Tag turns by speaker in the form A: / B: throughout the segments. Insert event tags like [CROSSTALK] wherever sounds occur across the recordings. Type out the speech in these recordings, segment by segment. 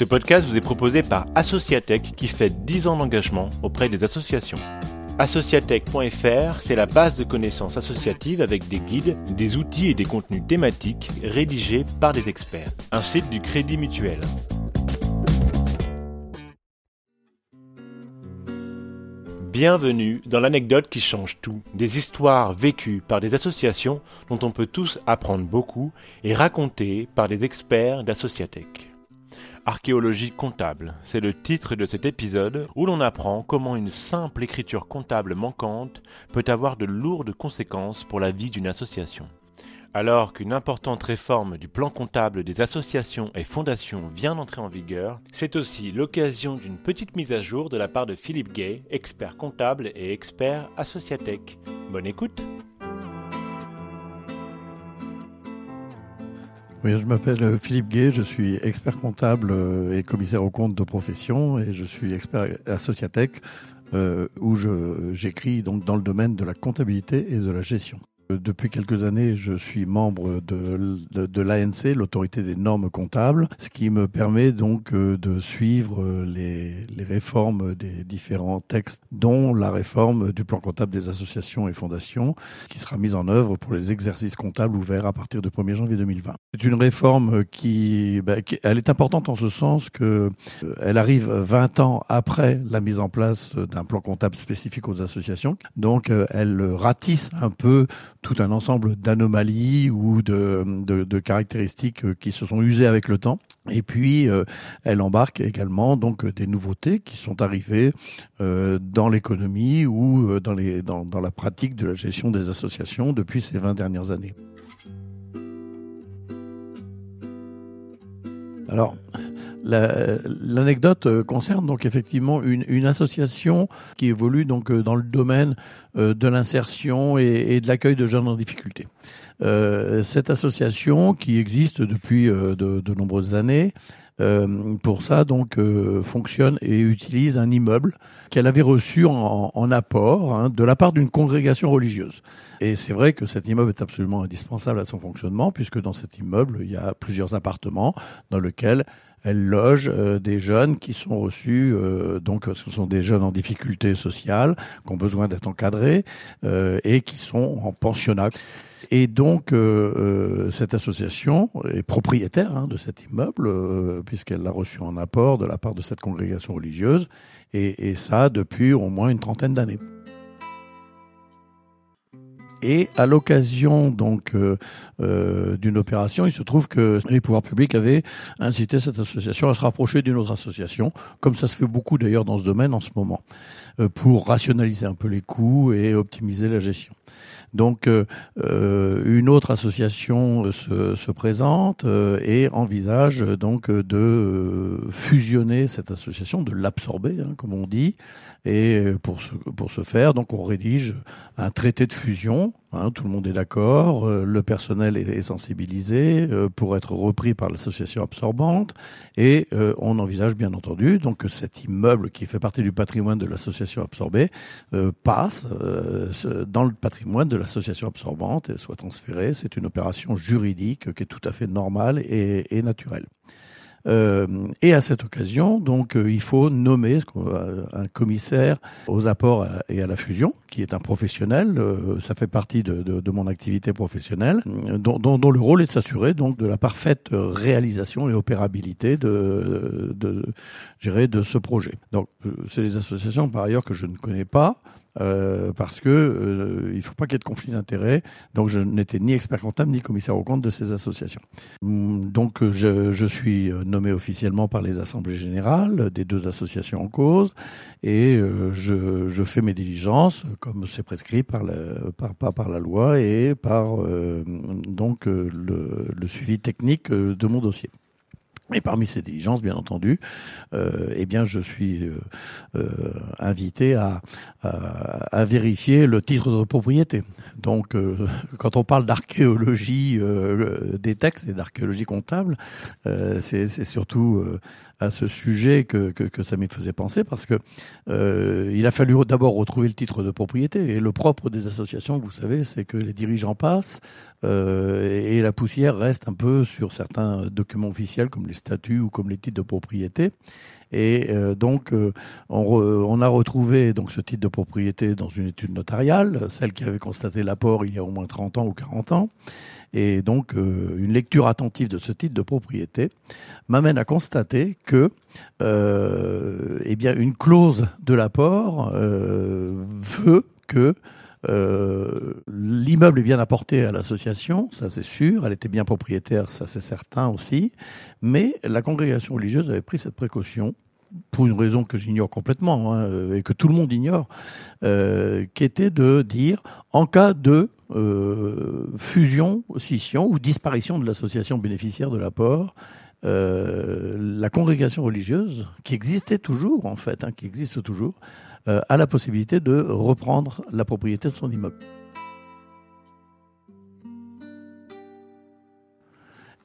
A: Ce podcast vous est proposé par Associatech qui fait 10 ans d'engagement auprès des associations. Associatech.fr, c'est la base de connaissances associatives avec des guides, des outils et des contenus thématiques rédigés par des experts. Un site du Crédit Mutuel. Bienvenue dans l'anecdote qui change tout, des histoires vécues par des associations dont on peut tous apprendre beaucoup et racontées par des experts d'Associatech. Archéologie comptable, c'est le titre de cet épisode où l'on apprend comment une simple écriture comptable manquante peut avoir de lourdes conséquences pour la vie d'une association. Alors qu'une importante réforme du plan comptable des associations et fondations vient d'entrer en vigueur, c'est aussi l'occasion d'une petite mise à jour de la part de Philippe Gay, expert comptable et expert Associatech. Bonne écoute
B: Oui, je m'appelle euh, Philippe Gay, je suis expert comptable euh, et commissaire aux comptes de profession et je suis expert Associatech euh, où j'écris donc dans le domaine de la comptabilité et de la gestion. Depuis quelques années, je suis membre de, l'ANC, l'autorité des normes comptables, ce qui me permet donc euh, de suivre euh, les, réformes des différents textes, dont la réforme du plan comptable des associations et fondations, qui sera mise en œuvre pour les exercices comptables ouverts à partir du 1er janvier 2020. C'est une réforme qui, bah, qui, elle est importante en ce sens que euh, elle arrive 20 ans après la mise en place d'un plan comptable spécifique aux associations. Donc, elle ratisse un peu tout un ensemble d'anomalies ou de, de, de, caractéristiques qui se sont usées avec le temps. Et puis, euh, elle embarque également donc des nouveautés qui sont arrivées euh, dans l'économie ou euh, dans, les, dans, dans la pratique de la gestion des associations depuis ces 20 dernières années. Alors, L'anecdote euh, concerne donc effectivement une, une, association qui évolue donc euh, dans le domaine euh, de l'insertion et, et, de l'accueil de jeunes en difficulté. Euh, cette association qui existe depuis de, de, nombreuses années euh, pour ça, donc, euh, fonctionne et utilise un immeuble qu'elle avait reçu en, en apport hein, de la part d'une congrégation religieuse. Et c'est vrai que cet immeuble est absolument indispensable à son fonctionnement, puisque dans cet immeuble, il y a plusieurs appartements dans lesquels elle loge euh, des jeunes qui sont reçus, euh, donc ce sont des jeunes en difficulté sociale, qui ont besoin d'être encadrés euh, et qui sont en pensionnat. Et donc, cette association est propriétaire hein, de cet immeuble, puisqu'elle l'a reçu en apport de la part de cette congrégation religieuse, et, et ça depuis au moins une trentaine d'années. Et à l'occasion donc euh, euh, d'une opération, il se trouve que les pouvoirs publics avaient incité cette association à se rapprocher d'une autre association, comme ça se fait beaucoup d'ailleurs dans ce domaine en ce moment, pour rationaliser un peu les coûts et optimiser la gestion. Donc euh, euh, une autre association se, se présente et envisage donc de fusionner cette association, de l'absorber, hein, comme on dit, et pour ce, pour faire, donc on rédige un traité de fusion. Hein, tout le monde est d'accord, euh, le personnel est, sensibilisé euh, pour être repris par l'association absorbante, et euh, on envisage bien entendu que cet immeuble qui fait partie du patrimoine de l'association absorbée passe dans le patrimoine de l'association absorbante et soit transféré. C'est une opération juridique qui est tout à fait normale et naturelle. Euh, et à cette occasion, donc, euh, il faut nommer un commissaire aux apports et à la fusion, qui est un professionnel. Euh, ça fait partie de, mon activité professionnelle, dont, le rôle est de s'assurer donc de la parfaite réalisation et opérabilité de, de ce projet. Donc, c'est des associations par ailleurs que je ne connais pas. Euh, parce que euh, il faut pas qu'il y ait de conflit d'intérêts. Donc je n'étais ni expert comptable ni commissaire aux comptes de ces associations. Hum, donc je, je, suis nommé officiellement par les assemblées générales des deux associations en cause et euh, je, je, fais mes diligences comme c'est prescrit par la, par, par, la loi et par euh, donc le, le suivi technique de mon dossier. Et parmi ces diligences, bien entendu, euh, eh bien, je suis euh, euh, invité à, à, vérifier le titre de propriété. Donc, [LAUGHS] quand on parle d'archéologie des textes et d'archéologie comptable, c'est surtout à ce sujet que, que, que ça me faisait penser, parce que il a fallu d'abord retrouver le titre de propriété. Et le propre des associations, vous savez, c'est que les dirigeants passent et la poussière reste un peu sur certains documents officiels comme les statuts ou comme les titres de propriété. Et euh, donc, euh, on, a retrouvé donc ce titre de propriété dans une étude notariale, celle qui avait constaté l'apport il y a au moins 30 ans ou 40 ans. Et donc, euh, une lecture attentive de ce titre de propriété m'amène à constater que, eh bien, une clause de l'apport veut que euh, l'immeuble est bien apporté à l'association, ça c'est sûr, elle était bien propriétaire, ça c'est certain aussi, mais la congrégation religieuse avait pris cette précaution pour une raison que j'ignore complètement hein, et que tout le monde ignore, euh, qui était de dire en cas de euh, fusion, scission ou disparition de l'association bénéficiaire de l'apport, euh, la congrégation religieuse, qui existait toujours en fait, hein, qui existe toujours, euh, a la possibilité de reprendre la propriété de son immeuble.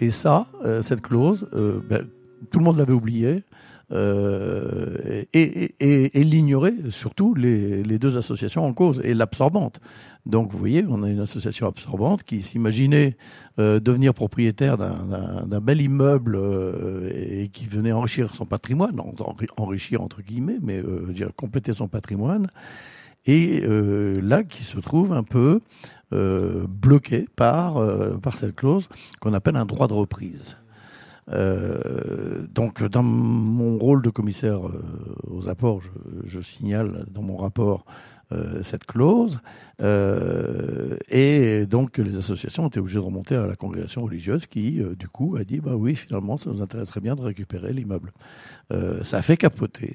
B: Et ça, euh, cette clause, euh, ben, tout le monde l'avait oubliée. Euh, et, et, et l'ignorer, surtout les, les, deux associations en cause, et l'absorbante. Donc vous voyez, on a une association absorbante qui s'imaginait euh, devenir propriétaire d'un bel immeuble euh, et qui venait enrichir son patrimoine, enrichir entre guillemets, mais euh, dire compléter son patrimoine, et euh, là qui se trouve un peu bloqué par, par cette clause qu'on appelle un droit de reprise. Euh, donc, dans mon rôle de commissaire euh, aux apports, je, signale dans mon rapport cette clause. Euh, et donc, les associations ont été obligées de remonter à la congrégation religieuse qui, euh, du coup, a dit bah oui, finalement, ça nous intéresserait bien de récupérer l'immeuble. ça a fait capoter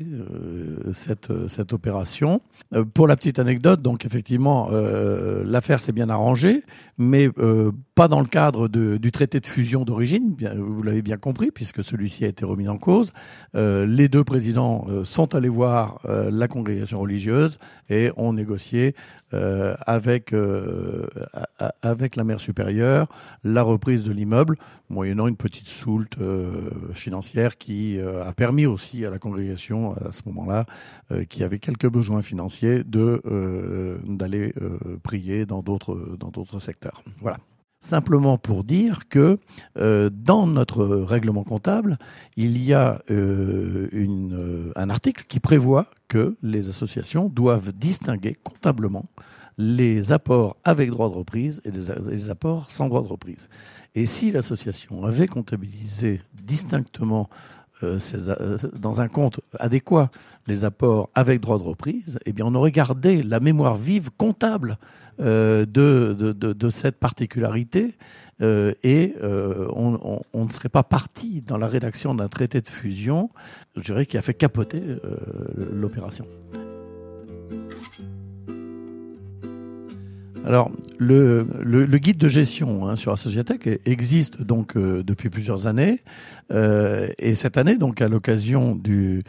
B: cette, cette opération. pour la petite anecdote, donc, effectivement, l'affaire s'est bien arrangée, mais pas dans le cadre de, du traité de fusion d'origine, vous l'avez bien compris, puisque celui-ci a été remis en cause. les deux présidents sont allés voir la congrégation religieuse et ont négocié euh, avec, euh, avec la mère supérieure la reprise de l'immeuble, moyennant une petite soulte euh, financière qui a permis aussi à la congrégation à ce moment-là, qui avait quelques besoins financiers, de d'aller prier dans d'autres dans d'autres secteurs. Voilà simplement pour dire que euh, dans notre règlement comptable, il y a euh, euh, un article qui prévoit que les associations doivent distinguer comptablement les apports avec droit de reprise et les, apports sans droit de reprise. Et si l'association avait comptabilisé distinctement ces, dans un compte adéquat les apports avec droit de reprise, eh bien on aurait gardé la mémoire vive comptable euh, de, de, de, cette particularité euh, et euh, on, on, ne serait pas parti dans la rédaction d'un traité de fusion, je dirais, qui a fait capoter euh, l'opération. Alors, le, le, guide de gestion hein, sur Associatech existe donc euh, depuis plusieurs années. Euh, et cette année, donc à l'occasion du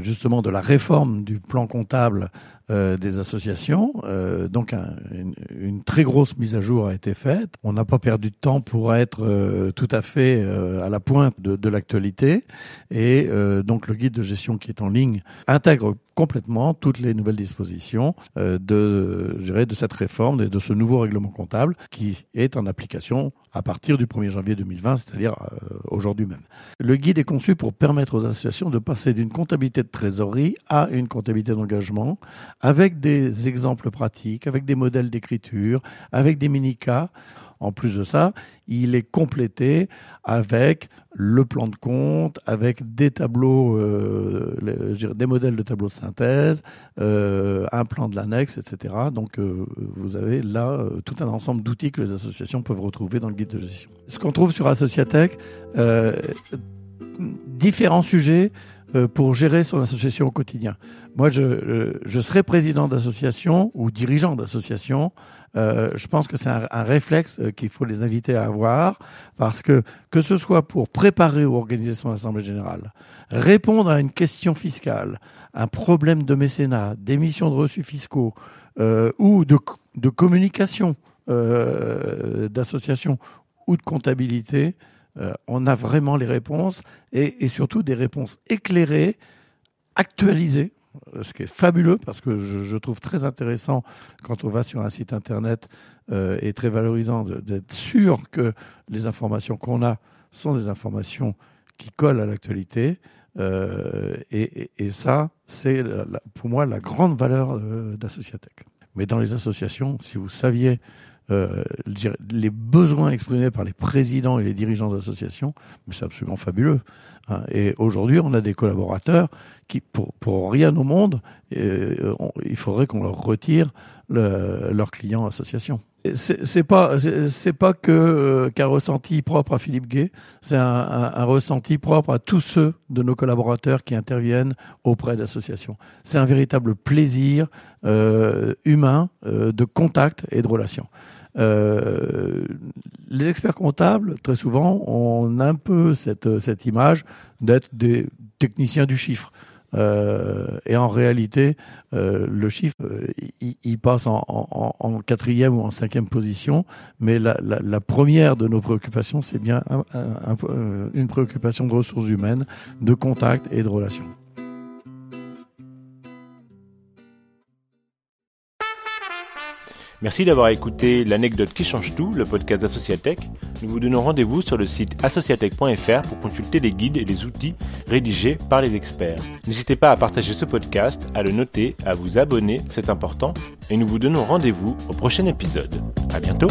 B: justement de la réforme du plan comptable euh, des associations. Euh, donc une, une, très grosse mise à jour a été faite. On n'a pas perdu de temps pour être euh, tout à fait à la pointe de, de l'actualité. Et donc le guide de gestion qui est en ligne intègre complètement toutes les nouvelles dispositions de, je dirais, de cette réforme et de ce nouveau règlement comptable qui est en application à partir du 1er janvier 2020, c'est-à-dire aujourd'hui même. Le guide est conçu pour permettre aux associations de passer d'une comptabilité de trésorerie à une comptabilité d'engagement avec des exemples pratiques, avec des modèles d'écriture, avec des mini-cas. En plus de ça, il est complété avec le plan de compte, avec des tableaux, euh, des modèles de tableaux de synthèse, euh, un plan de l'annexe, etc. Donc euh, vous avez là tout un ensemble d'outils que les associations peuvent retrouver dans le guide de gestion. Ce qu'on trouve sur Associatech, différents sujets pour gérer son association au quotidien. Moi, je, euh, je serai président d'association ou dirigeant d'association. Euh, je pense que c'est un, un, réflexe euh, qu'il faut les inviter à avoir parce que que ce soit pour préparer ou organiser son assemblée générale, répondre à une question fiscale, un problème de mécénat, d'émission de reçus fiscaux euh, ou de, de communication d'association ou de comptabilité, euh, on a vraiment les réponses et, surtout des réponses éclairées, actualisées, euh, ce qui est fabuleux parce que je, trouve très intéressant quand on va sur un site internet euh, et très valorisant d'être sûr que les informations qu'on a sont des informations qui colle à l'actualité. Et, et, ça, c'est pour moi la grande valeur d'Associatech. Mais dans les associations, si vous saviez euh, les besoins exprimés par les présidents et les dirigeants d'associations, mais c'est absolument fabuleux. Hein. Et aujourd'hui, on a des collaborateurs qui, pour, rien au monde, euh, il faudrait qu'on leur retire le, leurs clients associations. C'est pas c'est pas euh, qu'un ressenti propre à Philippe Gay, c'est un, ressenti propre à tous ceux de nos collaborateurs qui interviennent auprès d'associations. C'est un véritable plaisir humain de contact et de relation. Euh, les experts comptables, très souvent, ont un peu cette, cette image d'être des techniciens du chiffre. Euh, et en réalité, euh, le chiffre, euh, il, passe en, en, en, quatrième ou en cinquième position, mais la, la, la première de nos préoccupations, c'est bien un, un, une préoccupation de ressources humaines, de contact et de relations.
A: Merci d'avoir écouté l'anecdote qui change tout, le podcast d'Associatech. Nous vous donnons rendez-vous sur le site associatech.fr pour consulter les guides et les outils rédigés par les experts. N'hésitez pas à partager ce podcast, à le noter, à vous abonner, c'est important. Et nous vous donnons rendez-vous au prochain épisode. À bientôt!